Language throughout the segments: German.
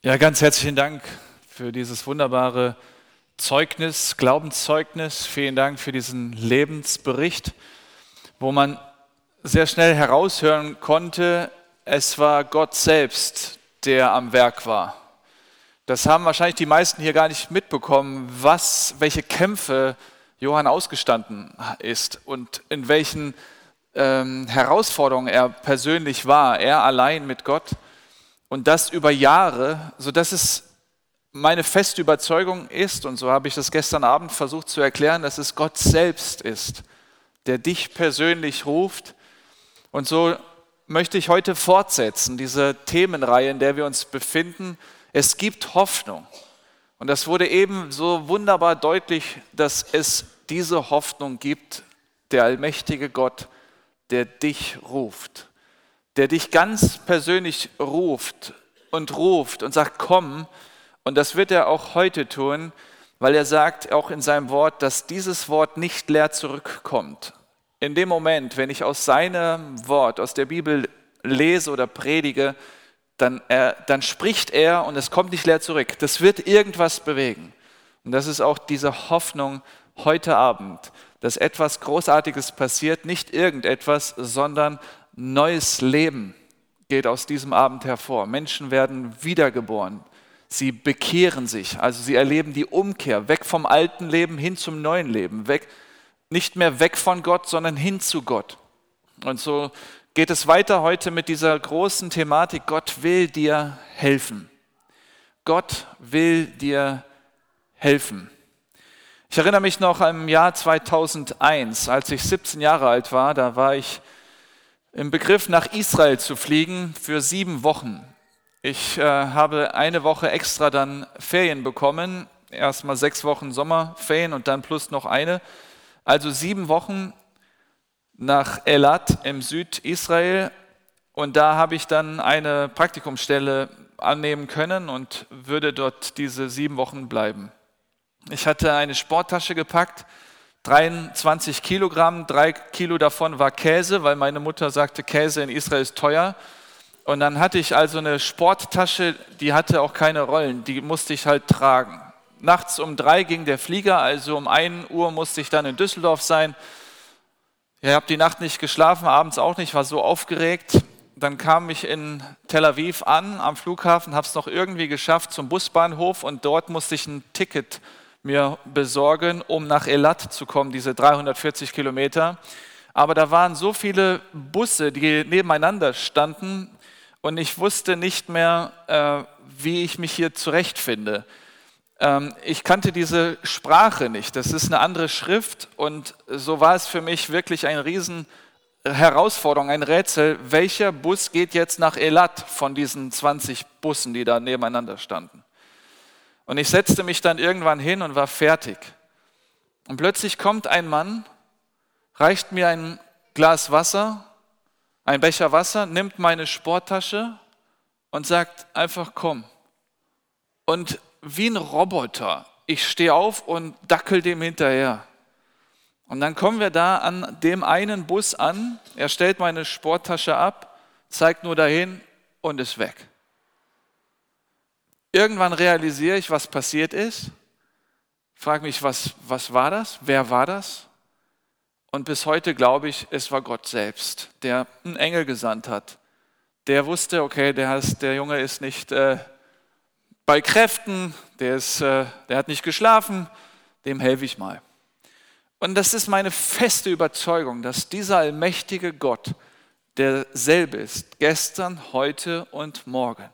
Ja, ganz herzlichen Dank für dieses wunderbare Zeugnis, Glaubenszeugnis. Vielen Dank für diesen Lebensbericht, wo man sehr schnell heraushören konnte, es war Gott selbst, der am Werk war. Das haben wahrscheinlich die meisten hier gar nicht mitbekommen, was, welche Kämpfe Johann ausgestanden ist und in welchen ähm, Herausforderungen er persönlich war, er allein mit Gott und das über Jahre, sodass es meine feste Überzeugung ist, und so habe ich das gestern Abend versucht zu erklären, dass es Gott selbst ist, der dich persönlich ruft. Und so möchte ich heute fortsetzen, diese Themenreihe, in der wir uns befinden. Es gibt Hoffnung. Und das wurde eben so wunderbar deutlich, dass es diese Hoffnung gibt, der allmächtige Gott, der dich ruft der dich ganz persönlich ruft und ruft und sagt, komm. Und das wird er auch heute tun, weil er sagt auch in seinem Wort, dass dieses Wort nicht leer zurückkommt. In dem Moment, wenn ich aus seinem Wort, aus der Bibel lese oder predige, dann, er, dann spricht er und es kommt nicht leer zurück. Das wird irgendwas bewegen. Und das ist auch diese Hoffnung heute Abend, dass etwas Großartiges passiert, nicht irgendetwas, sondern neues Leben geht aus diesem Abend hervor. Menschen werden wiedergeboren. Sie bekehren sich, also sie erleben die Umkehr, weg vom alten Leben hin zum neuen Leben, weg, nicht mehr weg von Gott, sondern hin zu Gott. Und so geht es weiter heute mit dieser großen Thematik, Gott will dir helfen. Gott will dir helfen. Ich erinnere mich noch im Jahr 2001, als ich 17 Jahre alt war, da war ich im Begriff, nach Israel zu fliegen für sieben Wochen. Ich äh, habe eine Woche extra dann Ferien bekommen, erstmal sechs Wochen Sommerferien und dann plus noch eine. Also sieben Wochen nach Elat im Südisrael und da habe ich dann eine Praktikumsstelle annehmen können und würde dort diese sieben Wochen bleiben. Ich hatte eine Sporttasche gepackt 23 Kilogramm, drei Kilo davon war Käse, weil meine Mutter sagte, Käse in Israel ist teuer. Und dann hatte ich also eine Sporttasche, die hatte auch keine Rollen, die musste ich halt tragen. Nachts um drei ging der Flieger, also um 1 Uhr musste ich dann in Düsseldorf sein. Ich habe die Nacht nicht geschlafen, abends auch nicht, war so aufgeregt. Dann kam ich in Tel Aviv an am Flughafen, habe es noch irgendwie geschafft zum Busbahnhof und dort musste ich ein Ticket mir besorgen, um nach Elat zu kommen, diese 340 Kilometer. Aber da waren so viele Busse, die nebeneinander standen und ich wusste nicht mehr, äh, wie ich mich hier zurechtfinde. Ähm, ich kannte diese Sprache nicht, das ist eine andere Schrift und so war es für mich wirklich eine riesen Herausforderung, ein Rätsel, welcher Bus geht jetzt nach Elat von diesen 20 Bussen, die da nebeneinander standen. Und ich setzte mich dann irgendwann hin und war fertig. Und plötzlich kommt ein Mann, reicht mir ein Glas Wasser, ein Becher Wasser, nimmt meine Sporttasche und sagt einfach komm. Und wie ein Roboter, ich stehe auf und dackel dem hinterher. Und dann kommen wir da an dem einen Bus an, er stellt meine Sporttasche ab, zeigt nur dahin und ist weg. Irgendwann realisiere ich, was passiert ist, frage mich, was, was war das? Wer war das? Und bis heute glaube ich, es war Gott selbst, der einen Engel gesandt hat. Der wusste, okay, der, ist, der Junge ist nicht äh, bei Kräften, der, ist, äh, der hat nicht geschlafen, dem helfe ich mal. Und das ist meine feste Überzeugung, dass dieser allmächtige Gott derselbe ist, gestern, heute und morgen.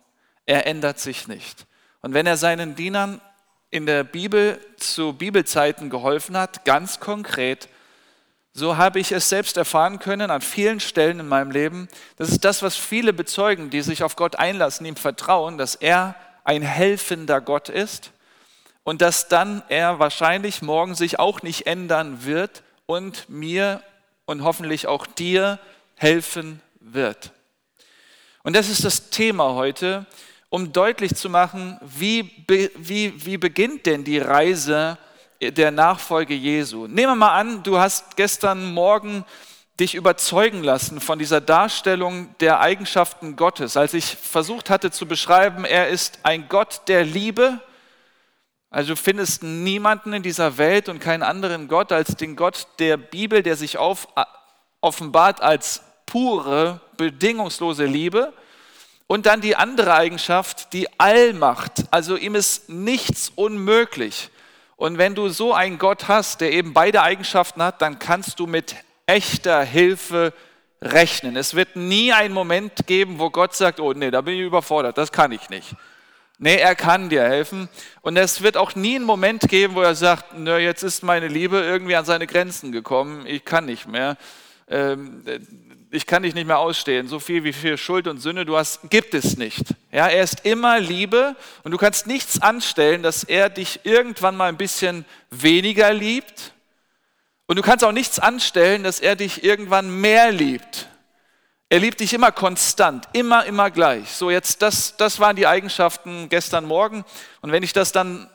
Er ändert sich nicht. Und wenn er seinen Dienern in der Bibel zu Bibelzeiten geholfen hat, ganz konkret, so habe ich es selbst erfahren können an vielen Stellen in meinem Leben. Das ist das, was viele bezeugen, die sich auf Gott einlassen, ihm vertrauen, dass er ein helfender Gott ist und dass dann er wahrscheinlich morgen sich auch nicht ändern wird und mir und hoffentlich auch dir helfen wird. Und das ist das Thema heute, um deutlich zu machen, wie, wie, wie beginnt denn die Reise der Nachfolge Jesu. Nehmen wir mal an, du hast gestern Morgen dich überzeugen lassen von dieser Darstellung der Eigenschaften Gottes. Als ich versucht hatte zu beschreiben, er ist ein Gott der Liebe, also du findest niemanden in dieser Welt und keinen anderen Gott als den Gott der Bibel, der sich auf, offenbart als pure, bedingungslose Liebe. Und dann die andere Eigenschaft, die Allmacht. Also ihm ist nichts unmöglich. Und wenn du so einen Gott hast, der eben beide Eigenschaften hat, dann kannst du mit echter Hilfe rechnen. Es wird nie einen Moment geben, wo Gott sagt, oh nee, da bin ich überfordert, das kann ich nicht. Nee, er kann dir helfen. Und es wird auch nie einen Moment geben, wo er sagt, nö, jetzt ist meine Liebe irgendwie an seine Grenzen gekommen, ich kann nicht mehr. Ähm, ich kann dich nicht mehr ausstehen. So viel wie viel Schuld und Sünde du hast, gibt es nicht. Ja, er ist immer Liebe und du kannst nichts anstellen, dass er dich irgendwann mal ein bisschen weniger liebt. Und du kannst auch nichts anstellen, dass er dich irgendwann mehr liebt. Er liebt dich immer konstant, immer, immer gleich. So, jetzt, das, das waren die Eigenschaften gestern Morgen. Und wenn ich das dann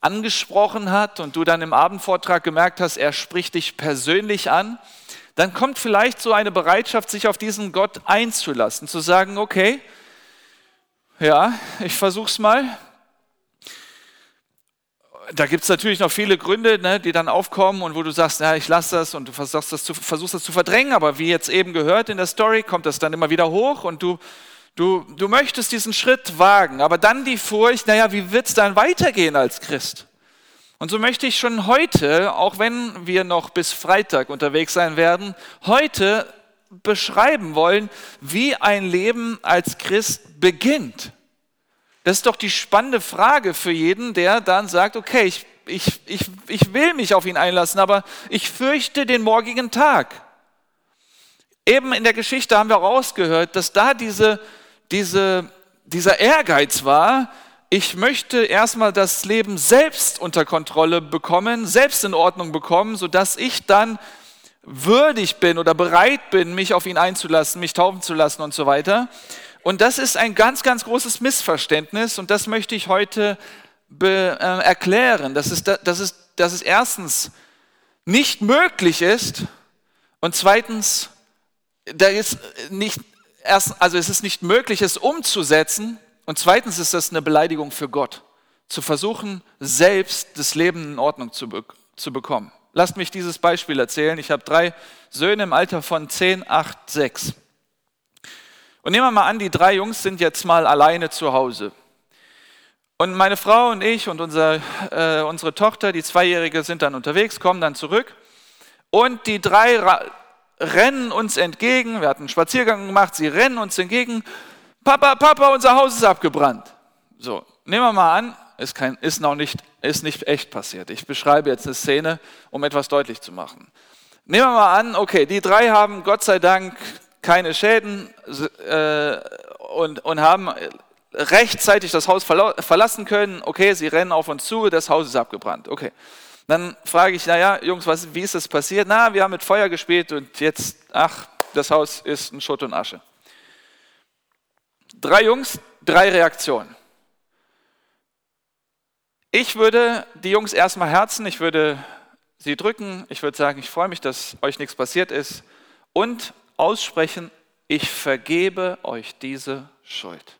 angesprochen hat und du dann im Abendvortrag gemerkt hast, er spricht dich persönlich an, dann kommt vielleicht so eine Bereitschaft, sich auf diesen Gott einzulassen, zu sagen, okay, ja, ich versuch's mal. Da gibt es natürlich noch viele Gründe, ne, die dann aufkommen und wo du sagst, ja, ich lasse das und du versuchst das, zu, versuchst das zu verdrängen, aber wie jetzt eben gehört in der Story, kommt das dann immer wieder hoch und du, du, du möchtest diesen Schritt wagen, aber dann die Furcht, naja, wie wird es dann weitergehen als Christ? Und so möchte ich schon heute, auch wenn wir noch bis Freitag unterwegs sein werden, heute beschreiben wollen, wie ein Leben als Christ beginnt. Das ist doch die spannende Frage für jeden, der dann sagt, okay, ich, ich, ich, ich will mich auf ihn einlassen, aber ich fürchte den morgigen Tag. Eben in der Geschichte haben wir rausgehört, dass da diese, diese, dieser Ehrgeiz war, ich möchte erstmal das Leben selbst unter Kontrolle bekommen, selbst in Ordnung bekommen, sodass ich dann würdig bin oder bereit bin, mich auf ihn einzulassen, mich taufen zu lassen und so weiter. Und das ist ein ganz, ganz großes Missverständnis und das möchte ich heute be, äh, erklären, dass es, dass, es, dass es erstens nicht möglich ist und zweitens, da ist nicht, erst, also es ist nicht möglich, es umzusetzen und zweitens ist das eine Beleidigung für Gott, zu versuchen, selbst das Leben in Ordnung zu, be zu bekommen. Lasst mich dieses Beispiel erzählen. Ich habe drei Söhne im Alter von 10, 8, 6. Und nehmen wir mal an, die drei Jungs sind jetzt mal alleine zu Hause. Und meine Frau und ich und unser, äh, unsere Tochter, die Zweijährige, sind dann unterwegs, kommen dann zurück. Und die drei rennen uns entgegen. Wir hatten einen Spaziergang gemacht, sie rennen uns entgegen Papa, Papa, unser Haus ist abgebrannt. So, nehmen wir mal an, ist, kein, ist noch nicht, ist nicht echt passiert. Ich beschreibe jetzt eine Szene, um etwas deutlich zu machen. Nehmen wir mal an, okay, die drei haben Gott sei Dank keine Schäden äh, und, und haben rechtzeitig das Haus verlassen können. Okay, sie rennen auf uns zu, das Haus ist abgebrannt. Okay. Dann frage ich, naja, Jungs, was, wie ist das passiert? Na, wir haben mit Feuer gespielt und jetzt, ach, das Haus ist ein Schutt und Asche. Drei Jungs, drei Reaktionen. Ich würde die Jungs erstmal herzen, ich würde sie drücken, ich würde sagen, ich freue mich, dass euch nichts passiert ist und aussprechen, ich vergebe euch diese Schuld.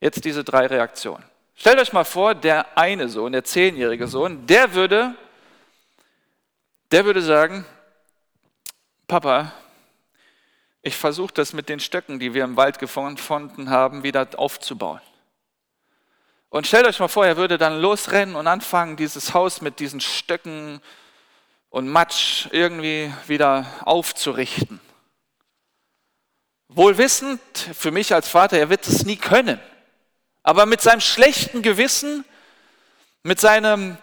Jetzt diese drei Reaktionen. Stellt euch mal vor, der eine Sohn, der zehnjährige Sohn, der würde, der würde sagen, Papa, ich versuche das mit den Stöcken, die wir im Wald gefunden haben, wieder aufzubauen. Und stellt euch mal vor, er würde dann losrennen und anfangen, dieses Haus mit diesen Stöcken und Matsch irgendwie wieder aufzurichten. Wohl wissend, für mich als Vater, er wird es nie können. Aber mit seinem schlechten Gewissen, mit seinem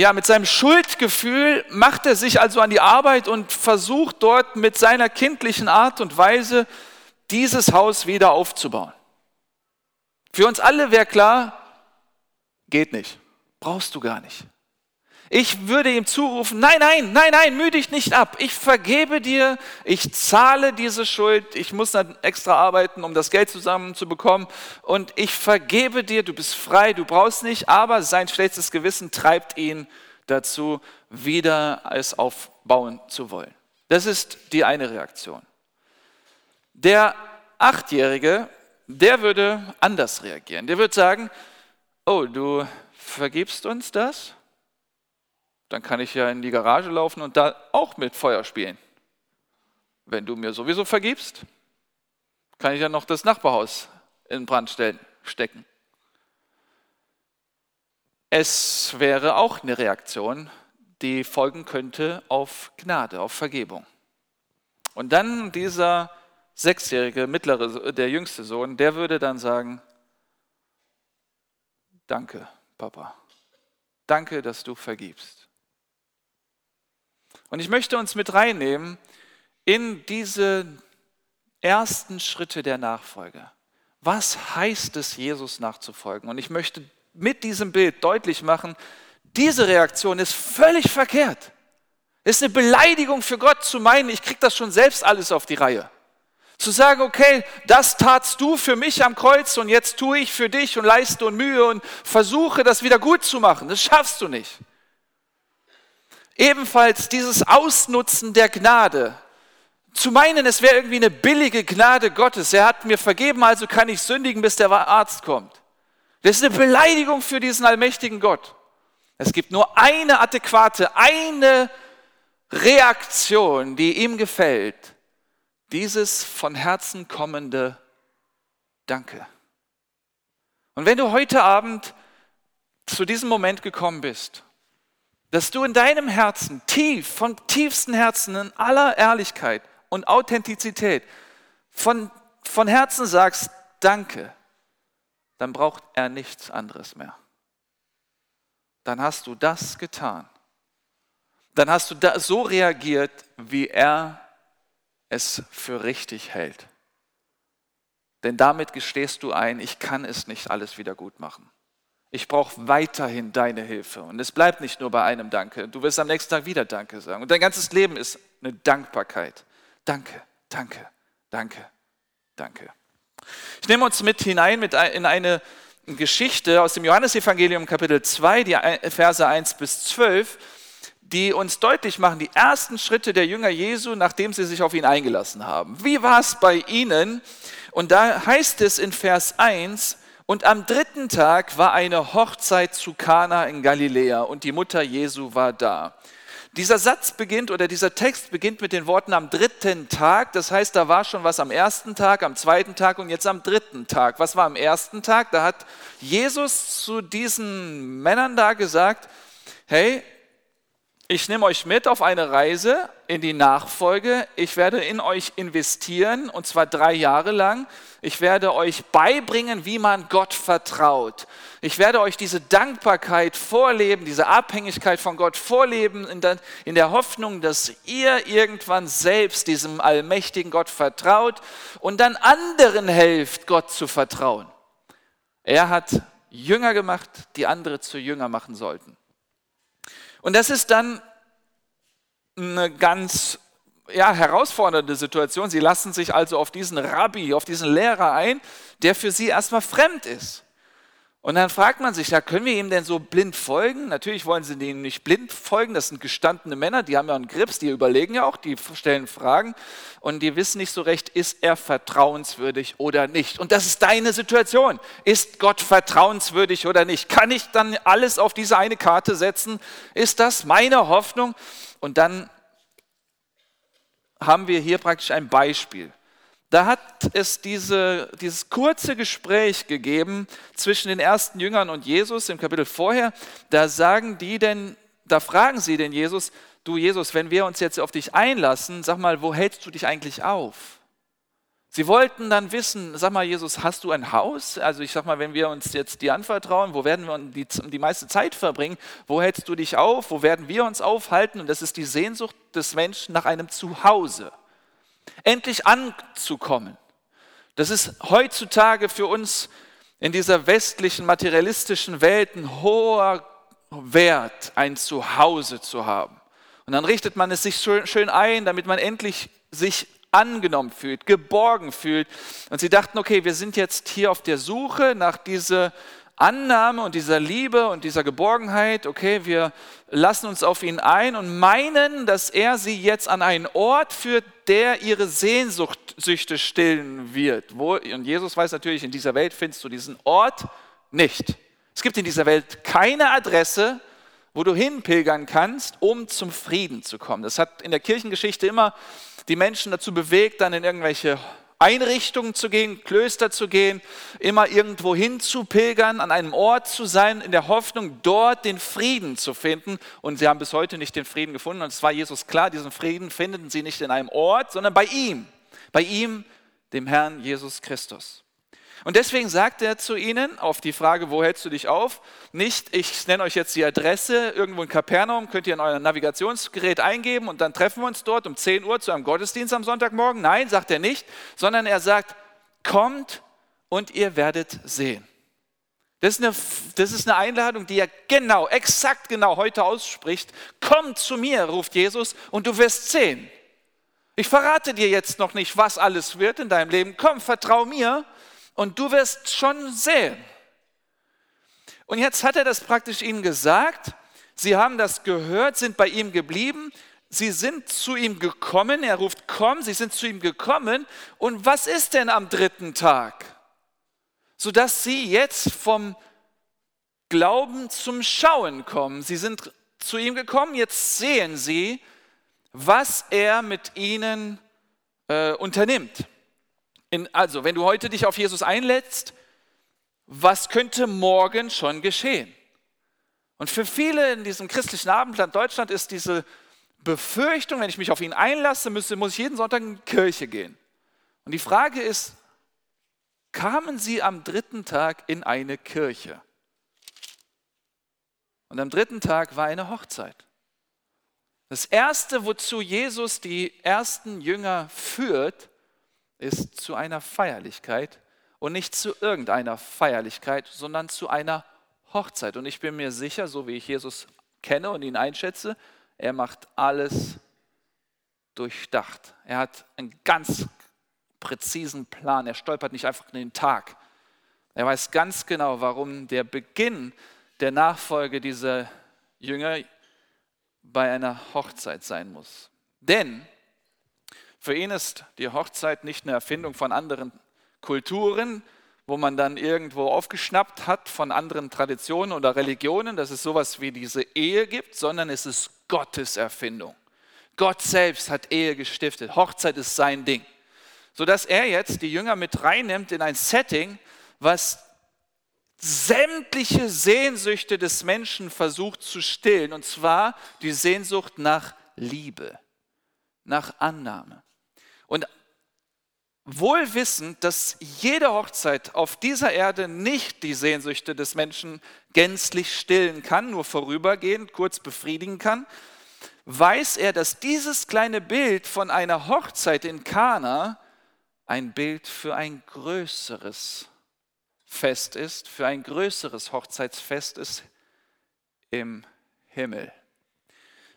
ja, mit seinem Schuldgefühl macht er sich also an die Arbeit und versucht dort mit seiner kindlichen Art und Weise dieses Haus wieder aufzubauen. Für uns alle wäre klar, geht nicht, brauchst du gar nicht. Ich würde ihm zurufen, nein, nein, nein, nein, müde dich nicht ab. Ich vergebe dir, ich zahle diese Schuld. Ich muss dann extra arbeiten, um das Geld zusammenzubekommen. Und ich vergebe dir, du bist frei, du brauchst nicht. Aber sein schlechtes Gewissen treibt ihn dazu, wieder es aufbauen zu wollen. Das ist die eine Reaktion. Der Achtjährige, der würde anders reagieren. Der würde sagen, oh, du vergibst uns das? Dann kann ich ja in die Garage laufen und da auch mit Feuer spielen. Wenn du mir sowieso vergibst, kann ich ja noch das Nachbarhaus in Brand stecken. Es wäre auch eine Reaktion, die folgen könnte auf Gnade, auf Vergebung. Und dann dieser sechsjährige, mittlere, der jüngste Sohn, der würde dann sagen, danke, Papa. Danke, dass du vergibst. Und ich möchte uns mit reinnehmen in diese ersten Schritte der Nachfolge. Was heißt es, Jesus nachzufolgen? Und ich möchte mit diesem Bild deutlich machen, diese Reaktion ist völlig verkehrt. Es ist eine Beleidigung für Gott zu meinen, ich kriege das schon selbst alles auf die Reihe. Zu sagen, okay, das tatst du für mich am Kreuz und jetzt tue ich für dich und leiste und Mühe und versuche das wieder gut zu machen. Das schaffst du nicht. Ebenfalls dieses Ausnutzen der Gnade. Zu meinen, es wäre irgendwie eine billige Gnade Gottes. Er hat mir vergeben, also kann ich sündigen, bis der Arzt kommt. Das ist eine Beleidigung für diesen allmächtigen Gott. Es gibt nur eine adäquate, eine Reaktion, die ihm gefällt. Dieses von Herzen kommende Danke. Und wenn du heute Abend zu diesem Moment gekommen bist, dass du in deinem Herzen tief, von tiefstem Herzen, in aller Ehrlichkeit und Authentizität von, von Herzen sagst, danke, dann braucht er nichts anderes mehr. Dann hast du das getan. Dann hast du da so reagiert, wie er es für richtig hält. Denn damit gestehst du ein, ich kann es nicht alles wieder gut machen. Ich brauche weiterhin deine Hilfe. Und es bleibt nicht nur bei einem Danke. Du wirst am nächsten Tag wieder Danke sagen. Und dein ganzes Leben ist eine Dankbarkeit. Danke, danke, danke, danke. Ich nehme uns mit hinein mit in eine Geschichte aus dem Johannesevangelium Kapitel 2, die Verse 1 bis 12 die uns deutlich machen, die ersten Schritte der Jünger Jesu, nachdem sie sich auf ihn eingelassen haben. Wie war es bei ihnen? Und da heißt es in Vers 1, und am dritten Tag war eine Hochzeit zu Kana in Galiläa und die Mutter Jesu war da. Dieser Satz beginnt oder dieser Text beginnt mit den Worten am dritten Tag. Das heißt, da war schon was am ersten Tag, am zweiten Tag und jetzt am dritten Tag. Was war am ersten Tag? Da hat Jesus zu diesen Männern da gesagt, hey, ich nehme euch mit auf eine Reise in die Nachfolge. Ich werde in euch investieren und zwar drei Jahre lang. Ich werde euch beibringen, wie man Gott vertraut. Ich werde euch diese Dankbarkeit vorleben, diese Abhängigkeit von Gott vorleben, in der, Hoffnung, dass ihr irgendwann selbst diesem allmächtigen Gott vertraut und dann anderen helft, Gott zu vertrauen. Er hat Jünger gemacht, die andere zu Jünger machen sollten. Und das ist dann eine ganz ja, herausfordernde Situation. Sie lassen sich also auf diesen Rabbi, auf diesen Lehrer ein, der für sie erstmal fremd ist. Und dann fragt man sich, ja, können wir ihm denn so blind folgen? Natürlich wollen sie ihm nicht blind folgen, das sind gestandene Männer, die haben ja einen Grips, die überlegen ja auch, die stellen Fragen und die wissen nicht so recht, ist er vertrauenswürdig oder nicht. Und das ist deine Situation. Ist Gott vertrauenswürdig oder nicht? Kann ich dann alles auf diese eine Karte setzen? Ist das meine Hoffnung? Und dann haben wir hier praktisch ein Beispiel. Da hat es diese, dieses kurze Gespräch gegeben zwischen den ersten Jüngern und Jesus im Kapitel vorher. Da sagen die denn, da fragen sie den Jesus, du Jesus, wenn wir uns jetzt auf dich einlassen, sag mal, wo hältst du dich eigentlich auf? Sie wollten dann wissen, sag mal, Jesus, hast du ein Haus? Also ich sag mal, wenn wir uns jetzt dir anvertrauen, wo werden wir die, die meiste Zeit verbringen? Wo hältst du dich auf? Wo werden wir uns aufhalten? Und das ist die Sehnsucht des Menschen nach einem Zuhause endlich anzukommen. Das ist heutzutage für uns in dieser westlichen materialistischen Welt ein hoher Wert, ein Zuhause zu haben. Und dann richtet man es sich schön ein, damit man endlich sich angenommen fühlt, geborgen fühlt. Und sie dachten, okay, wir sind jetzt hier auf der Suche nach dieser Annahme und dieser Liebe und dieser Geborgenheit, okay, wir lassen uns auf ihn ein und meinen, dass er sie jetzt an einen Ort führt, der ihre Sehnsüchte stillen wird. Wo, und Jesus weiß natürlich, in dieser Welt findest du diesen Ort nicht. Es gibt in dieser Welt keine Adresse, wo du hinpilgern kannst, um zum Frieden zu kommen. Das hat in der Kirchengeschichte immer die Menschen dazu bewegt, dann in irgendwelche Einrichtungen zu gehen, Klöster zu gehen, immer irgendwo hin zu pilgern, an einem Ort zu sein, in der Hoffnung, dort den Frieden zu finden. Und sie haben bis heute nicht den Frieden gefunden. Und es war Jesus klar, diesen Frieden finden sie nicht in einem Ort, sondern bei ihm. Bei ihm, dem Herrn Jesus Christus. Und deswegen sagt er zu ihnen auf die Frage, wo hältst du dich auf? Nicht, ich nenne euch jetzt die Adresse irgendwo in Kapernaum, könnt ihr in euer Navigationsgerät eingeben und dann treffen wir uns dort um 10 Uhr zu einem Gottesdienst am Sonntagmorgen. Nein, sagt er nicht, sondern er sagt, kommt und ihr werdet sehen. Das ist, eine, das ist eine Einladung, die er genau, exakt genau heute ausspricht. Komm zu mir, ruft Jesus, und du wirst sehen. Ich verrate dir jetzt noch nicht, was alles wird in deinem Leben. Komm, vertrau mir und du wirst schon sehen. Und jetzt hat er das praktisch ihnen gesagt. Sie haben das gehört, sind bei ihm geblieben. Sie sind zu ihm gekommen. Er ruft, komm, sie sind zu ihm gekommen. Und was ist denn am dritten Tag? Sodass sie jetzt vom Glauben zum Schauen kommen. Sie sind zu ihm gekommen, jetzt sehen sie, was er mit ihnen äh, unternimmt. In, also, wenn du heute dich auf Jesus einlädst, was könnte morgen schon geschehen? Und für viele in diesem christlichen Abendland Deutschland ist diese Befürchtung, wenn ich mich auf ihn einlasse, müsste, muss ich jeden Sonntag in die Kirche gehen. Und die Frage ist, kamen sie am dritten Tag in eine Kirche? Und am dritten Tag war eine Hochzeit. Das Erste, wozu Jesus die ersten Jünger führt, ist zu einer Feierlichkeit und nicht zu irgendeiner Feierlichkeit, sondern zu einer Hochzeit. Und ich bin mir sicher, so wie ich Jesus kenne und ihn einschätze, er macht alles durchdacht. Er hat einen ganz präzisen Plan. Er stolpert nicht einfach in den Tag. Er weiß ganz genau, warum der Beginn der Nachfolge dieser Jünger bei einer Hochzeit sein muss. Denn für ihn ist die Hochzeit nicht eine Erfindung von anderen Kulturen, wo man dann irgendwo aufgeschnappt hat von anderen Traditionen oder Religionen, dass es sowas wie diese Ehe gibt, sondern es ist Gottes Erfindung. Gott selbst hat Ehe gestiftet. Hochzeit ist sein Ding. Sodass er jetzt die Jünger mit reinnimmt in ein Setting, was sämtliche Sehnsüchte des Menschen versucht zu stillen, und zwar die Sehnsucht nach Liebe, nach Annahme. Und wohl wissend, dass jede Hochzeit auf dieser Erde nicht die Sehnsüchte des Menschen gänzlich stillen kann, nur vorübergehend, kurz befriedigen kann, weiß er, dass dieses kleine Bild von einer Hochzeit in Kana ein Bild für ein größeres Fest ist, für ein größeres Hochzeitsfest ist im Himmel.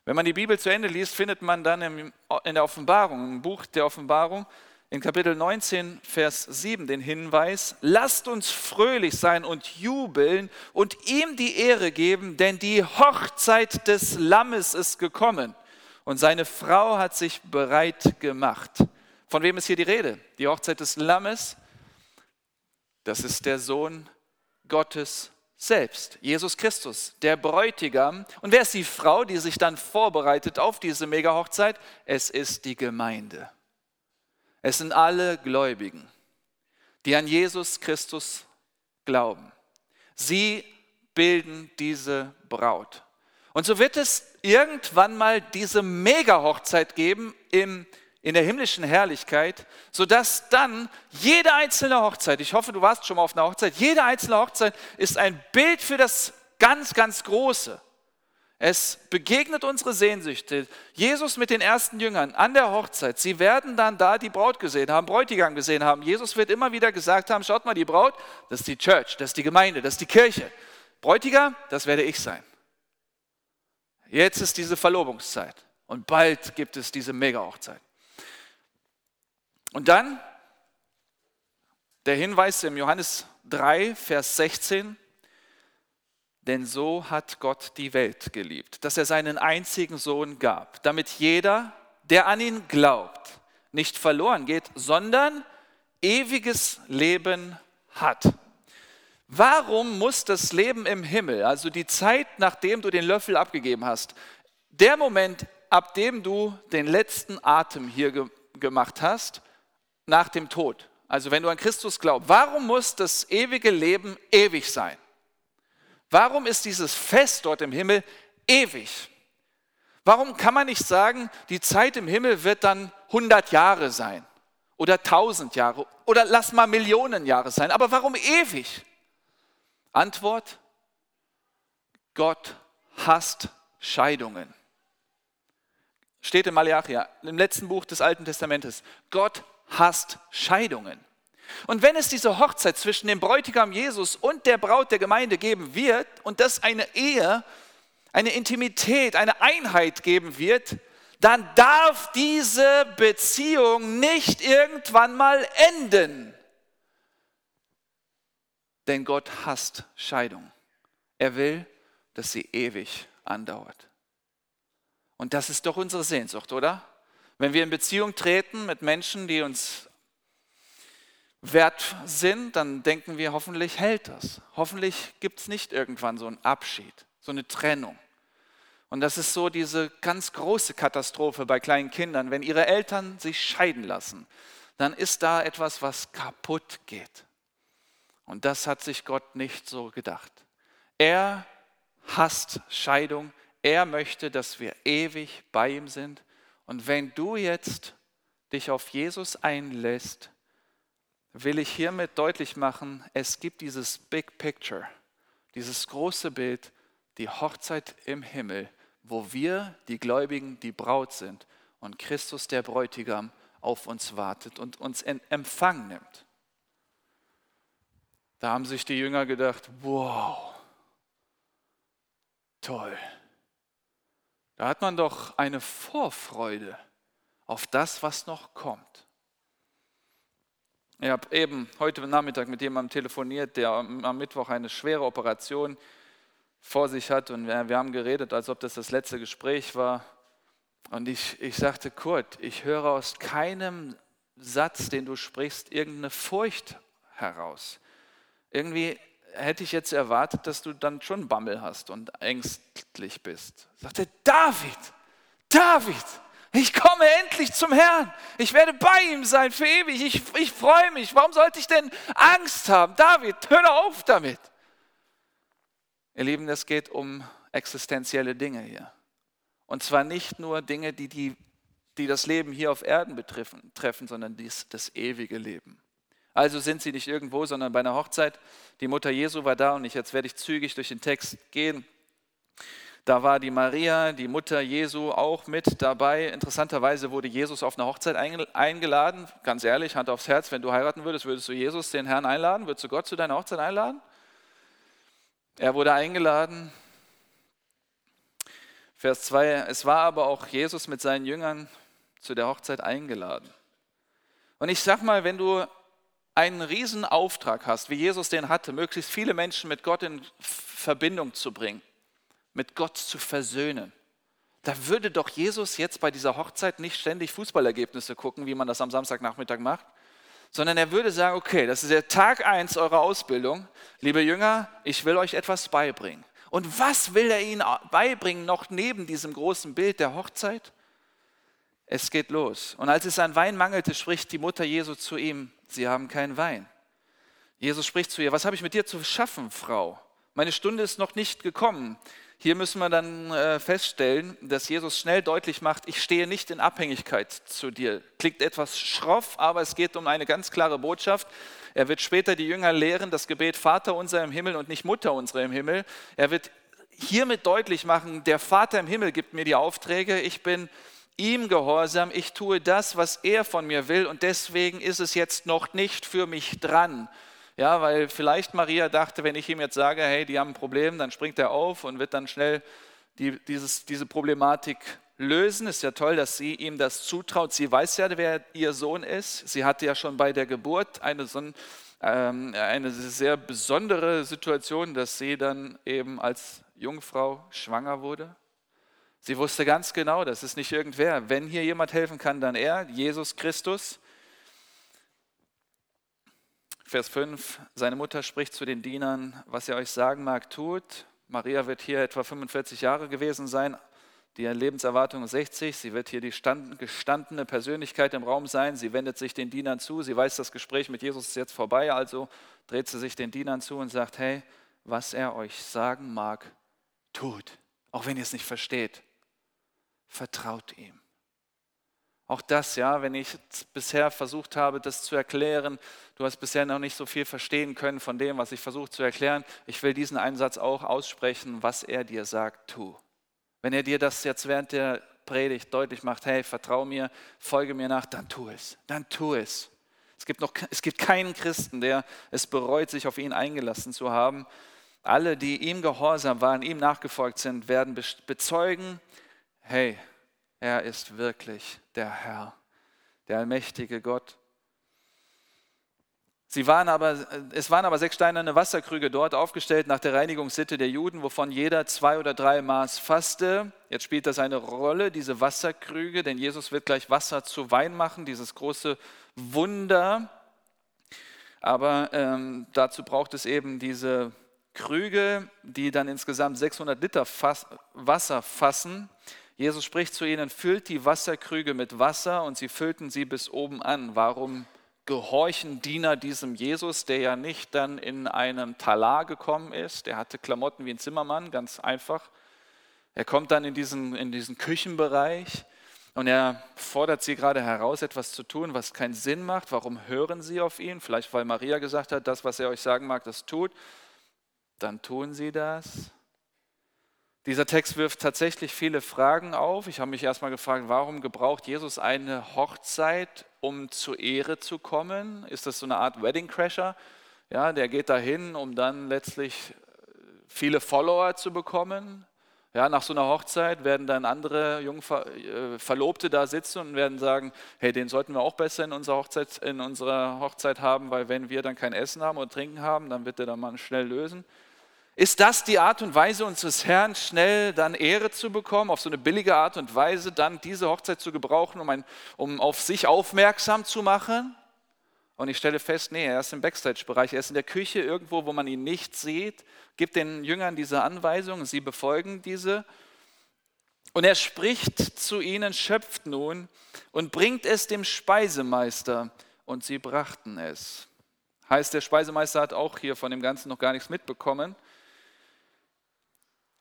Wenn man die Bibel zu Ende liest, findet man dann in der Offenbarung, im Buch der Offenbarung, in Kapitel 19, Vers 7 den Hinweis, lasst uns fröhlich sein und jubeln und ihm die Ehre geben, denn die Hochzeit des Lammes ist gekommen und seine Frau hat sich bereit gemacht. Von wem ist hier die Rede? Die Hochzeit des Lammes, das ist der Sohn Gottes selbst, Jesus Christus, der Bräutigam. Und wer ist die Frau, die sich dann vorbereitet auf diese Mega-Hochzeit? Es ist die Gemeinde. Es sind alle Gläubigen, die an Jesus Christus glauben. Sie bilden diese Braut. Und so wird es irgendwann mal diese Mega-Hochzeit geben im in der himmlischen Herrlichkeit, sodass dann jede einzelne Hochzeit, ich hoffe, du warst schon mal auf einer Hochzeit, jede einzelne Hochzeit ist ein Bild für das ganz, ganz Große. Es begegnet unsere Sehnsüchte. Jesus mit den ersten Jüngern an der Hochzeit. Sie werden dann da die Braut gesehen haben, Bräutigam gesehen haben. Jesus wird immer wieder gesagt haben, schaut mal, die Braut, das ist die Church, das ist die Gemeinde, das ist die Kirche. Bräutigam, das werde ich sein. Jetzt ist diese Verlobungszeit und bald gibt es diese Mega-Hochzeit. Und dann der Hinweis im Johannes 3, Vers 16, Denn so hat Gott die Welt geliebt, dass er seinen einzigen Sohn gab, damit jeder, der an ihn glaubt, nicht verloren geht, sondern ewiges Leben hat. Warum muss das Leben im Himmel, also die Zeit, nachdem du den Löffel abgegeben hast, der Moment, ab dem du den letzten Atem hier ge gemacht hast, nach dem Tod, also wenn du an Christus glaubst, warum muss das ewige Leben ewig sein? Warum ist dieses Fest dort im Himmel ewig? Warum kann man nicht sagen, die Zeit im Himmel wird dann 100 Jahre sein oder 1000 Jahre oder lass mal Millionen Jahre sein, aber warum ewig? Antwort, Gott hasst Scheidungen. Steht in Malachi, im letzten Buch des Alten Testamentes. Gott hasst Scheidungen. Und wenn es diese Hochzeit zwischen dem Bräutigam Jesus und der Braut der Gemeinde geben wird und das eine Ehe, eine Intimität, eine Einheit geben wird, dann darf diese Beziehung nicht irgendwann mal enden. Denn Gott hasst Scheidung. Er will, dass sie ewig andauert. Und das ist doch unsere Sehnsucht, oder? Wenn wir in Beziehung treten mit Menschen, die uns wert sind, dann denken wir, hoffentlich hält das. Hoffentlich gibt es nicht irgendwann so einen Abschied, so eine Trennung. Und das ist so diese ganz große Katastrophe bei kleinen Kindern. Wenn ihre Eltern sich scheiden lassen, dann ist da etwas, was kaputt geht. Und das hat sich Gott nicht so gedacht. Er hasst Scheidung. Er möchte, dass wir ewig bei ihm sind. Und wenn du jetzt dich auf Jesus einlässt, will ich hiermit deutlich machen, es gibt dieses Big Picture, dieses große Bild, die Hochzeit im Himmel, wo wir, die Gläubigen, die Braut sind und Christus, der Bräutigam, auf uns wartet und uns in Empfang nimmt. Da haben sich die Jünger gedacht, wow, toll. Da hat man doch eine Vorfreude auf das, was noch kommt. Ich habe eben heute Nachmittag mit jemandem telefoniert, der am Mittwoch eine schwere Operation vor sich hat und wir, haben geredet, als ob das das letzte Gespräch war. Und ich, ich sagte, Kurt, ich höre aus keinem Satz, den du sprichst, irgendeine Furcht heraus. Irgendwie hätte ich jetzt erwartet, dass du dann schon Bammel hast und ängstlich bist. Sagte David, David, ich komme endlich zum Herrn. Ich werde bei ihm sein für ewig. Ich, ich freue mich. Warum sollte ich denn Angst haben? David, hör auf damit. Ihr Lieben, es geht um existenzielle Dinge hier. Und zwar nicht nur Dinge, die, die, die das Leben hier auf Erden betreffen, treffen, sondern dies, das ewige Leben. Also sind sie nicht irgendwo, sondern bei einer Hochzeit. Die Mutter Jesu war da und ich, jetzt werde ich zügig durch den Text gehen. Da war die Maria, die Mutter Jesu, auch mit dabei. Interessanterweise wurde Jesus auf eine Hochzeit eingeladen. Ganz ehrlich, Hand aufs Herz, wenn du heiraten würdest, würdest du Jesus, den Herrn, einladen? Würdest du Gott zu deiner Hochzeit einladen? Er wurde eingeladen. Vers 2, es war aber auch Jesus mit seinen Jüngern zu der Hochzeit eingeladen. Und ich sag mal, wenn du einen riesen Auftrag hast, wie Jesus den hatte, möglichst viele Menschen mit Gott in Verbindung zu bringen, mit Gott zu versöhnen. Da würde doch Jesus jetzt bei dieser Hochzeit nicht ständig Fußballergebnisse gucken, wie man das am Samstagnachmittag macht, sondern er würde sagen, okay, das ist der Tag 1 eurer Ausbildung. Liebe Jünger, ich will euch etwas beibringen. Und was will er ihnen beibringen noch neben diesem großen Bild der Hochzeit? Es geht los. Und als es an Wein mangelte, spricht die Mutter Jesu zu ihm, sie haben keinen Wein. Jesus spricht zu ihr, was habe ich mit dir zu schaffen, Frau? Meine Stunde ist noch nicht gekommen. Hier müssen wir dann äh, feststellen, dass Jesus schnell deutlich macht, ich stehe nicht in Abhängigkeit zu dir. Klingt etwas schroff, aber es geht um eine ganz klare Botschaft. Er wird später die Jünger lehren, das Gebet Vater unser im Himmel und nicht Mutter unser im Himmel. Er wird hiermit deutlich machen, der Vater im Himmel gibt mir die Aufträge, ich bin ihm gehorsam, ich tue das, was er von mir will und deswegen ist es jetzt noch nicht für mich dran, ja, weil vielleicht Maria dachte, wenn ich ihm jetzt sage, hey, die haben ein Problem, dann springt er auf und wird dann schnell die, dieses, diese Problematik lösen. Ist ja toll, dass sie ihm das zutraut. Sie weiß ja, wer ihr Sohn ist. Sie hatte ja schon bei der Geburt eine, so ähm, eine sehr besondere Situation, dass sie dann eben als Jungfrau schwanger wurde. Sie wusste ganz genau, das ist nicht irgendwer. Wenn hier jemand helfen kann, dann er, Jesus Christus. Vers 5, seine Mutter spricht zu den Dienern, was er euch sagen mag, tut. Maria wird hier etwa 45 Jahre gewesen sein, die Lebenserwartung 60. Sie wird hier die gestandene Persönlichkeit im Raum sein. Sie wendet sich den Dienern zu. Sie weiß, das Gespräch mit Jesus ist jetzt vorbei, also dreht sie sich den Dienern zu und sagt, hey, was er euch sagen mag, tut. Auch wenn ihr es nicht versteht, vertraut ihm. Auch das, ja, wenn ich bisher versucht habe, das zu erklären, du hast bisher noch nicht so viel verstehen können von dem, was ich versuche zu erklären. Ich will diesen Einsatz auch aussprechen, was er dir sagt, tu. Wenn er dir das jetzt während der Predigt deutlich macht, hey, vertrau mir, folge mir nach, dann tu es, dann tu es. Es gibt, noch, es gibt keinen Christen, der es bereut, sich auf ihn eingelassen zu haben. Alle, die ihm gehorsam waren, ihm nachgefolgt sind, werden bezeugen, hey, er ist wirklich der Herr, der allmächtige Gott. Sie waren aber, es waren aber sechs steinerne Wasserkrüge dort aufgestellt nach der Reinigungssitte der Juden, wovon jeder zwei oder drei Maß fasste. Jetzt spielt das eine Rolle, diese Wasserkrüge, denn Jesus wird gleich Wasser zu Wein machen, dieses große Wunder. Aber ähm, dazu braucht es eben diese Krüge, die dann insgesamt 600 Liter Fass, Wasser fassen. Jesus spricht zu ihnen, füllt die Wasserkrüge mit Wasser und sie füllten sie bis oben an. Warum gehorchen Diener diesem Jesus, der ja nicht dann in einem Talar gekommen ist. Der hatte Klamotten wie ein Zimmermann, ganz einfach. Er kommt dann in diesen, in diesen Küchenbereich und er fordert sie gerade heraus, etwas zu tun, was keinen Sinn macht. Warum hören sie auf ihn? Vielleicht weil Maria gesagt hat, das, was er euch sagen mag, das tut. Dann tun sie das. Dieser Text wirft tatsächlich viele Fragen auf. Ich habe mich erstmal gefragt, warum gebraucht Jesus eine Hochzeit, um zur Ehre zu kommen? Ist das so eine Art Wedding Crasher? Ja, der geht dahin, um dann letztlich äh, viele Follower zu bekommen. Ja, nach so einer Hochzeit werden dann andere Jungver äh, Verlobte da sitzen und werden sagen, hey, den sollten wir auch besser in unserer, Hochzeit, in unserer Hochzeit haben, weil wenn wir dann kein Essen haben und Trinken haben, dann wird der mal schnell lösen. Ist das die Art und Weise unseres Herrn, schnell dann Ehre zu bekommen, auf so eine billige Art und Weise dann diese Hochzeit zu gebrauchen, um, ein, um auf sich aufmerksam zu machen? Und ich stelle fest, nee, er ist im Backstage-Bereich, er ist in der Küche irgendwo, wo man ihn nicht sieht, gibt den Jüngern diese Anweisungen, sie befolgen diese. Und er spricht zu ihnen, schöpft nun und bringt es dem Speisemeister. Und sie brachten es. Heißt, der Speisemeister hat auch hier von dem Ganzen noch gar nichts mitbekommen.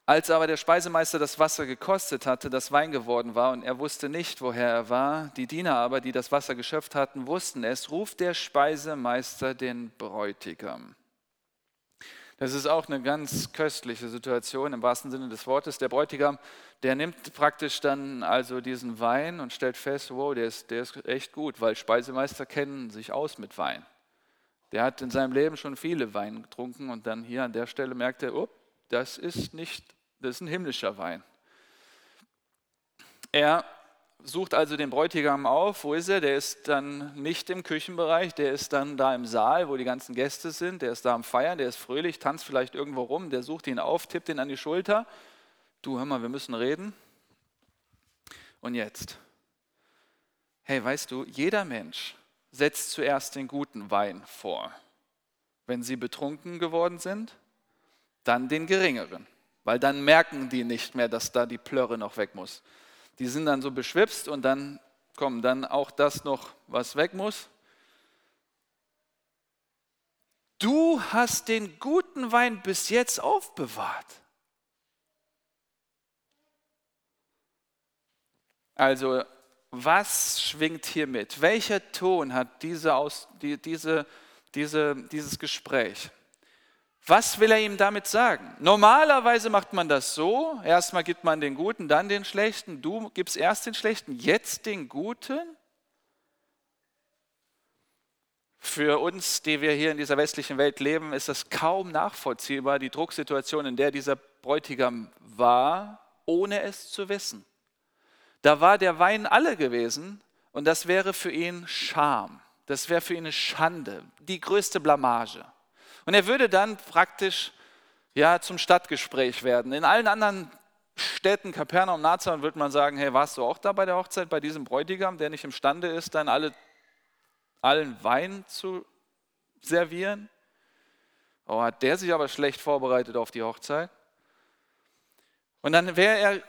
Als aber der Speisemeister das Wasser gekostet hatte, das Wein geworden war und er wusste nicht, woher er war, die Diener aber, die das Wasser geschöpft hatten, wussten es, ruft der Speisemeister den Bräutigam. Das ist auch eine ganz köstliche Situation im wahrsten Sinne des Wortes. Der Bräutigam, der nimmt praktisch dann also diesen Wein und stellt fest, wow, der ist, der ist echt gut, weil Speisemeister kennen sich aus mit Wein. Der hat in seinem Leben schon viele Weine getrunken und dann hier an der Stelle merkt er, oh, das ist nicht, das ist ein himmlischer Wein. Er sucht also den Bräutigam auf. Wo ist er? Der ist dann nicht im Küchenbereich, der ist dann da im Saal, wo die ganzen Gäste sind. Der ist da am Feiern, der ist fröhlich, tanzt vielleicht irgendwo rum. Der sucht ihn auf, tippt ihn an die Schulter. Du, hör mal, wir müssen reden. Und jetzt? Hey, weißt du, jeder Mensch setzt zuerst den guten Wein vor. Wenn sie betrunken geworden sind, dann den geringeren, weil dann merken die nicht mehr, dass da die Plörre noch weg muss. Die sind dann so beschwipst und dann kommt dann auch das noch, was weg muss. Du hast den guten Wein bis jetzt aufbewahrt. Also, was schwingt hier mit? Welcher Ton hat diese, diese, diese, dieses Gespräch? Was will er ihm damit sagen? Normalerweise macht man das so, erstmal gibt man den Guten, dann den Schlechten, du gibst erst den Schlechten, jetzt den Guten. Für uns, die wir hier in dieser westlichen Welt leben, ist das kaum nachvollziehbar, die Drucksituation, in der dieser Bräutigam war, ohne es zu wissen. Da war der Wein alle gewesen und das wäre für ihn Scham. Das wäre für ihn eine Schande, die größte Blamage. Und er würde dann praktisch ja, zum Stadtgespräch werden. In allen anderen Städten, Kapernaum, Nazareth, würde man sagen, hey, warst du auch da bei der Hochzeit, bei diesem Bräutigam, der nicht imstande ist, dann alle, allen Wein zu servieren? Oh, hat der sich aber schlecht vorbereitet auf die Hochzeit? Und dann wäre er,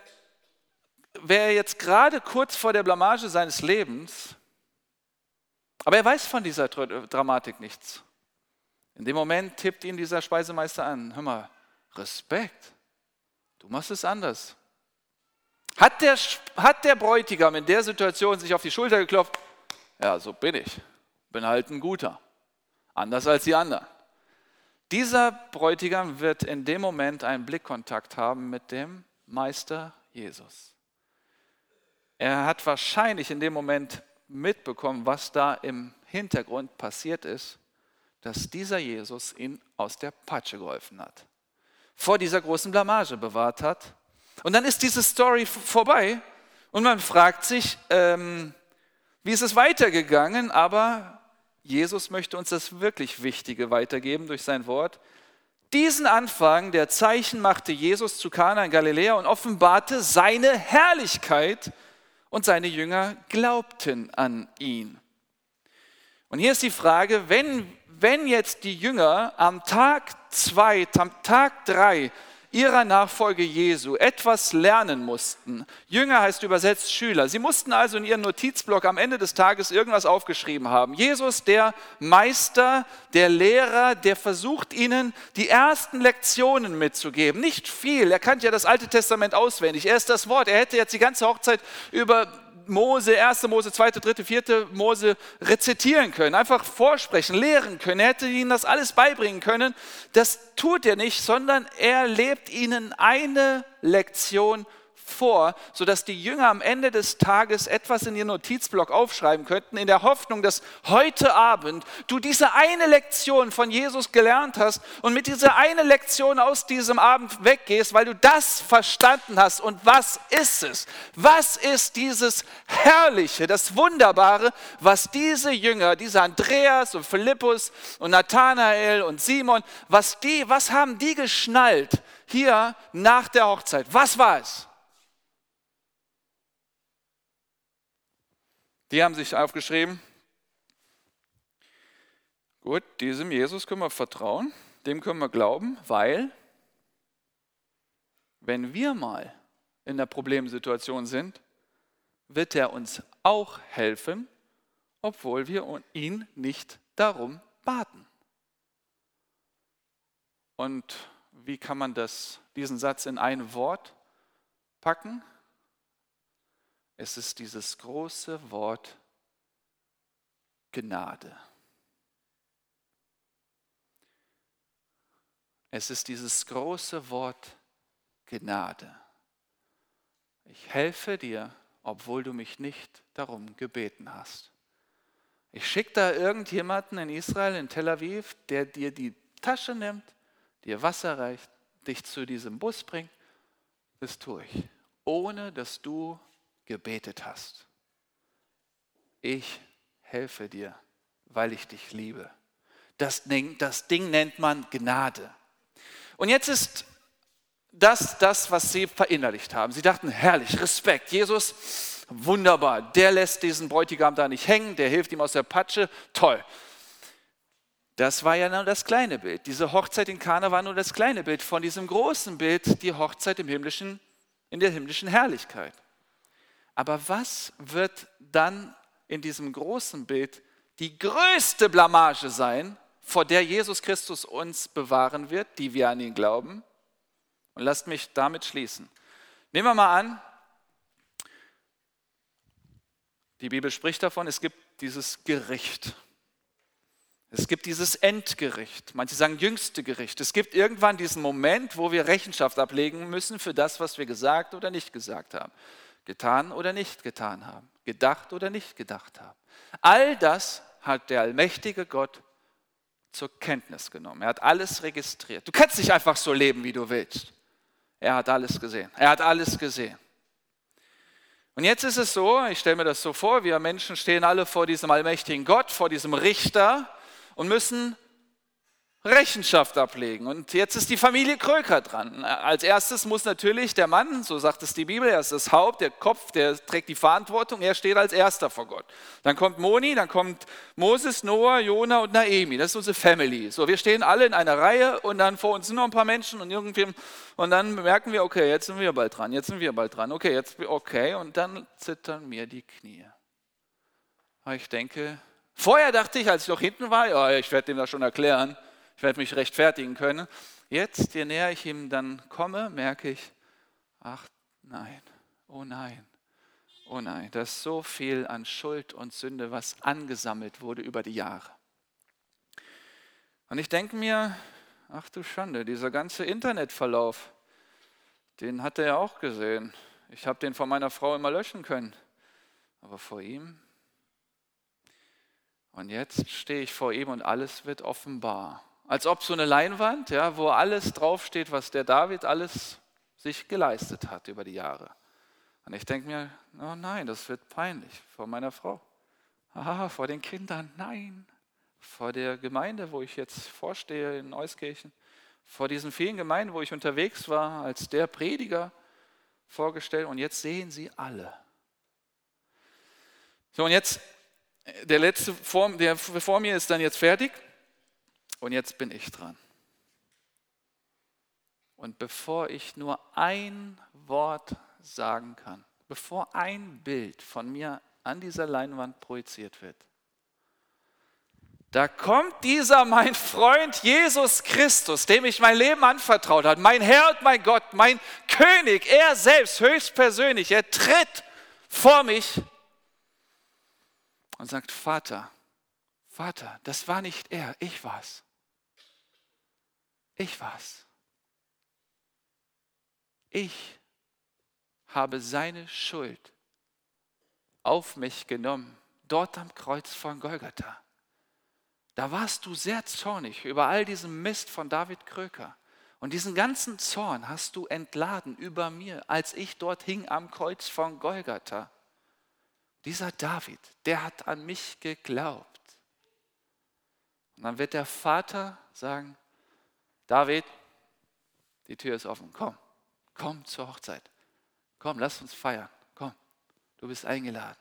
wär er jetzt gerade kurz vor der Blamage seines Lebens, aber er weiß von dieser Dramatik nichts. In dem Moment tippt ihn dieser Speisemeister an. Hör mal, Respekt, du machst es anders. Hat der, hat der Bräutigam in der Situation sich auf die Schulter geklopft? Ja, so bin ich. Bin halt ein guter. Anders als die anderen. Dieser Bräutigam wird in dem Moment einen Blickkontakt haben mit dem Meister Jesus. Er hat wahrscheinlich in dem Moment mitbekommen, was da im Hintergrund passiert ist, dass dieser Jesus ihn aus der Patsche geholfen hat, vor dieser großen Blamage bewahrt hat. Und dann ist diese Story vorbei und man fragt sich, ähm, wie ist es weitergegangen? Aber Jesus möchte uns das wirklich Wichtige weitergeben durch sein Wort. Diesen Anfang der Zeichen machte Jesus zu Kana in Galiläa und offenbarte seine Herrlichkeit und seine Jünger glaubten an ihn. Und hier ist die Frage, wenn, wenn jetzt die Jünger am Tag zwei, am Tag drei ihrer Nachfolge Jesu etwas lernen mussten. Jünger heißt übersetzt Schüler. Sie mussten also in ihren Notizblock am Ende des Tages irgendwas aufgeschrieben haben. Jesus, der Meister, der Lehrer, der versucht ihnen die ersten Lektionen mitzugeben. Nicht viel, er kannte ja das Alte Testament auswendig. Er ist das Wort. Er hätte jetzt die ganze Hochzeit über Mose, 1. Mose, 2., 3., 4. Mose rezitieren können, einfach vorsprechen, lehren können. Er hätte ihnen das alles beibringen können. Das tut er nicht, sondern er lebt ihnen eine Lektion vor, sodass die Jünger am Ende des Tages etwas in ihren Notizblock aufschreiben könnten, in der Hoffnung, dass heute Abend du diese eine Lektion von Jesus gelernt hast und mit dieser eine Lektion aus diesem Abend weggehst, weil du das verstanden hast. Und was ist es? Was ist dieses Herrliche, das Wunderbare, was diese Jünger, diese Andreas und Philippus und Nathanael und Simon, was die, was haben die geschnallt hier nach der Hochzeit? Was war es? Die haben sich aufgeschrieben, gut, diesem Jesus können wir vertrauen, dem können wir glauben, weil wenn wir mal in der Problemsituation sind, wird er uns auch helfen, obwohl wir ihn nicht darum baten. Und wie kann man das, diesen Satz in ein Wort packen? Es ist dieses große Wort Gnade. Es ist dieses große Wort Gnade. Ich helfe dir, obwohl du mich nicht darum gebeten hast. Ich schicke da irgendjemanden in Israel, in Tel Aviv, der dir die Tasche nimmt, dir Wasser reicht, dich zu diesem Bus bringt. Das tue ich, ohne dass du gebetet hast. Ich helfe dir, weil ich dich liebe. Das Ding, das Ding nennt man Gnade. Und jetzt ist das das, was sie verinnerlicht haben. Sie dachten, herrlich, Respekt, Jesus, wunderbar, der lässt diesen Bräutigam da nicht hängen, der hilft ihm aus der Patsche, toll. Das war ja nur das kleine Bild. Diese Hochzeit in Kana war nur das kleine Bild von diesem großen Bild, die Hochzeit im himmlischen, in der himmlischen Herrlichkeit. Aber was wird dann in diesem großen Bild die größte Blamage sein, vor der Jesus Christus uns bewahren wird, die wir an ihn glauben? Und lasst mich damit schließen. Nehmen wir mal an, die Bibel spricht davon, es gibt dieses Gericht. Es gibt dieses Endgericht. Manche sagen jüngste Gericht. Es gibt irgendwann diesen Moment, wo wir Rechenschaft ablegen müssen für das, was wir gesagt oder nicht gesagt haben getan oder nicht getan haben, gedacht oder nicht gedacht haben. All das hat der allmächtige Gott zur Kenntnis genommen. Er hat alles registriert. Du kannst nicht einfach so leben, wie du willst. Er hat alles gesehen. Er hat alles gesehen. Und jetzt ist es so, ich stelle mir das so vor, wir Menschen stehen alle vor diesem allmächtigen Gott, vor diesem Richter und müssen Rechenschaft ablegen. Und jetzt ist die Familie Kröker dran. Als erstes muss natürlich der Mann, so sagt es die Bibel, er ist das Haupt, der Kopf, der trägt die Verantwortung, er steht als erster vor Gott. Dann kommt Moni, dann kommt Moses, Noah, Jona und Naemi. Das ist unsere Family. So, wir stehen alle in einer Reihe und dann vor uns sind noch ein paar Menschen und irgendwie und dann merken wir, okay, jetzt sind wir bald dran, jetzt sind wir bald dran. Okay, jetzt okay und dann zittern mir die Knie. Aber ich denke, vorher dachte ich, als ich noch hinten war, ja, ich werde dem das schon erklären ich werde mich rechtfertigen können. Jetzt, je näher ich ihm dann komme, merke ich, ach nein, oh nein, oh nein, da ist so viel an Schuld und Sünde, was angesammelt wurde über die Jahre. Und ich denke mir, ach du Schande, dieser ganze Internetverlauf, den hat er ja auch gesehen. Ich habe den von meiner Frau immer löschen können. Aber vor ihm? Und jetzt stehe ich vor ihm und alles wird offenbar als ob so eine Leinwand, ja, wo alles draufsteht, was der David alles sich geleistet hat über die Jahre. Und ich denke mir, oh nein, das wird peinlich vor meiner Frau. Ah, vor den Kindern, nein. Vor der Gemeinde, wo ich jetzt vorstehe in Euskirchen. Vor diesen vielen Gemeinden, wo ich unterwegs war, als der Prediger vorgestellt. Und jetzt sehen sie alle. So, und jetzt, der letzte, Form, der vor mir ist dann jetzt fertig. Und jetzt bin ich dran. Und bevor ich nur ein Wort sagen kann, bevor ein Bild von mir an dieser Leinwand projiziert wird, da kommt dieser mein Freund Jesus Christus, dem ich mein Leben anvertraut habe, mein Herr und mein Gott, mein König, er selbst höchstpersönlich, er tritt vor mich und sagt, Vater, Vater, das war nicht er, ich war's. Ich war's. Ich habe seine Schuld auf mich genommen, dort am Kreuz von Golgatha. Da warst du sehr zornig über all diesen Mist von David Kröker. Und diesen ganzen Zorn hast du entladen über mir, als ich dort hing am Kreuz von Golgatha. Dieser David, der hat an mich geglaubt. Und dann wird der Vater sagen, David, die Tür ist offen. Komm, komm zur Hochzeit. Komm, lass uns feiern. Komm, du bist eingeladen.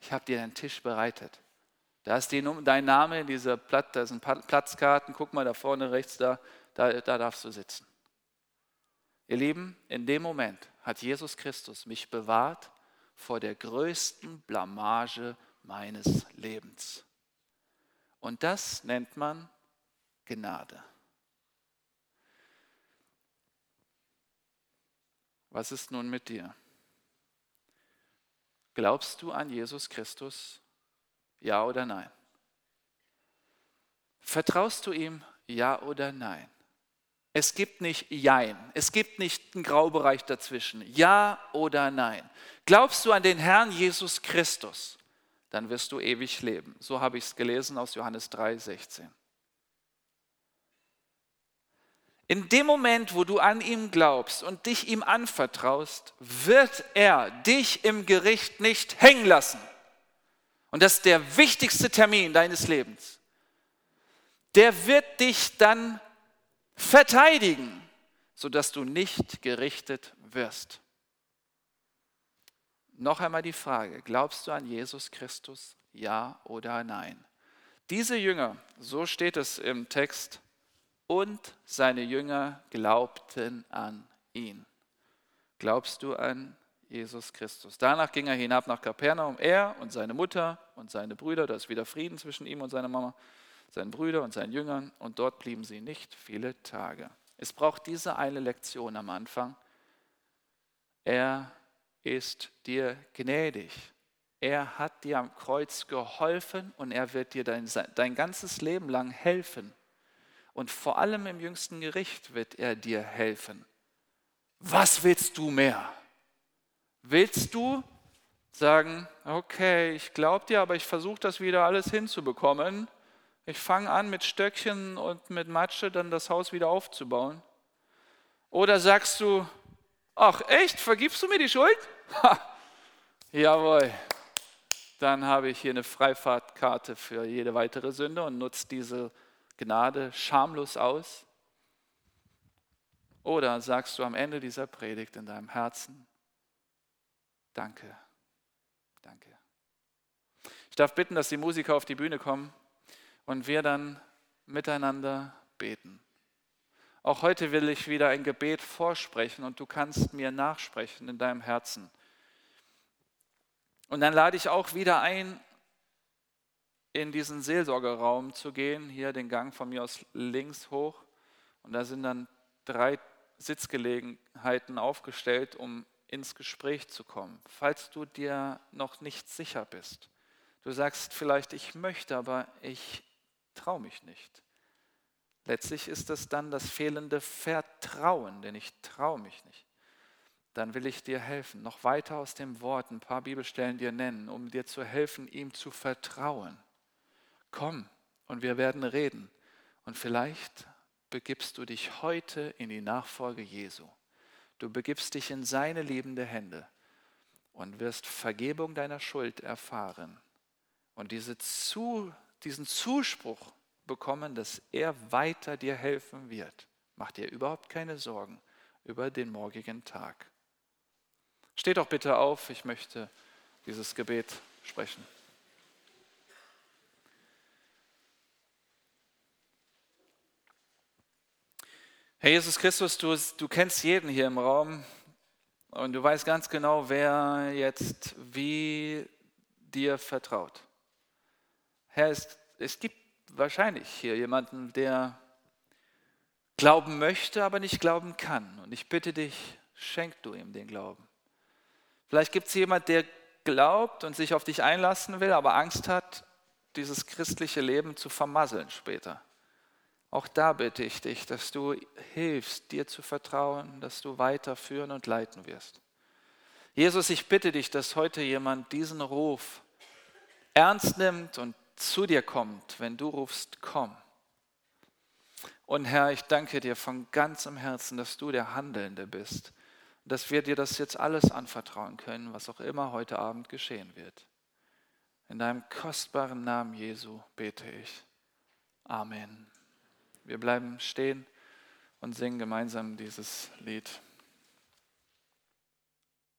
Ich habe dir einen Tisch bereitet. Da ist die, dein Name in dieser Platt, da sind Platzkarten. Guck mal da vorne rechts, da, da, da darfst du sitzen. Ihr Lieben, in dem Moment hat Jesus Christus mich bewahrt vor der größten Blamage meines Lebens. Und das nennt man Gnade. Was ist nun mit dir? Glaubst du an Jesus Christus? Ja oder nein? Vertraust du ihm? Ja oder nein? Es gibt nicht Jein. Es gibt nicht einen Graubereich dazwischen. Ja oder nein. Glaubst du an den Herrn Jesus Christus? Dann wirst du ewig leben. So habe ich es gelesen aus Johannes 3, 16. In dem Moment, wo du an ihm glaubst und dich ihm anvertraust, wird er dich im Gericht nicht hängen lassen. Und das ist der wichtigste Termin deines Lebens. Der wird dich dann verteidigen, sodass du nicht gerichtet wirst. Noch einmal die Frage, glaubst du an Jesus Christus? Ja oder nein? Diese Jünger, so steht es im Text, und seine Jünger glaubten an ihn. Glaubst du an Jesus Christus? Danach ging er hinab nach Kapernaum, er und seine Mutter und seine Brüder, da ist wieder Frieden zwischen ihm und seiner Mama, seinen Brüdern und seinen Jüngern und dort blieben sie nicht viele Tage. Es braucht diese eine Lektion am Anfang. Er ist dir gnädig. Er hat dir am Kreuz geholfen und er wird dir dein, dein ganzes Leben lang helfen. Und vor allem im jüngsten Gericht wird er dir helfen. Was willst du mehr? Willst du sagen, okay, ich glaube dir, aber ich versuche das wieder alles hinzubekommen. Ich fange an mit Stöckchen und mit Matsche dann das Haus wieder aufzubauen. Oder sagst du, ach echt, vergibst du mir die Schuld? Ha, Jawohl. Dann habe ich hier eine Freifahrtkarte für jede weitere Sünde und nutze diese Gnade schamlos aus. Oder sagst du am Ende dieser Predigt in deinem Herzen, danke, danke. Ich darf bitten, dass die Musiker auf die Bühne kommen und wir dann miteinander beten. Auch heute will ich wieder ein Gebet vorsprechen und du kannst mir nachsprechen in deinem Herzen. Und dann lade ich auch wieder ein, in diesen Seelsorgeraum zu gehen, hier den Gang von mir aus links hoch. Und da sind dann drei Sitzgelegenheiten aufgestellt, um ins Gespräch zu kommen. Falls du dir noch nicht sicher bist, du sagst vielleicht, ich möchte, aber ich traue mich nicht. Letztlich ist es dann das fehlende Vertrauen, denn ich traue mich nicht. Dann will ich dir helfen, noch weiter aus dem Wort ein paar Bibelstellen dir nennen, um dir zu helfen, ihm zu vertrauen. Komm und wir werden reden. Und vielleicht begibst du dich heute in die Nachfolge Jesu. Du begibst dich in seine liebende Hände und wirst Vergebung deiner Schuld erfahren und diese zu, diesen Zuspruch bekommen, dass er weiter dir helfen wird. Mach dir überhaupt keine Sorgen über den morgigen Tag. Steht doch bitte auf, ich möchte dieses Gebet sprechen. Herr Jesus Christus, du, du kennst jeden hier im Raum und du weißt ganz genau, wer jetzt wie dir vertraut. Herr, es, es gibt wahrscheinlich hier jemanden, der glauben möchte, aber nicht glauben kann. Und ich bitte dich, schenk du ihm den Glauben. Vielleicht gibt es jemanden, der glaubt und sich auf dich einlassen will, aber Angst hat, dieses christliche Leben zu vermasseln später. Auch da bitte ich dich, dass du hilfst, dir zu vertrauen, dass du weiterführen und leiten wirst. Jesus, ich bitte dich, dass heute jemand diesen Ruf ernst nimmt und zu dir kommt, wenn du rufst, komm. Und Herr, ich danke dir von ganzem Herzen, dass du der Handelnde bist, dass wir dir das jetzt alles anvertrauen können, was auch immer heute Abend geschehen wird. In deinem kostbaren Namen Jesu bete ich. Amen. Wir bleiben stehen und singen gemeinsam dieses Lied.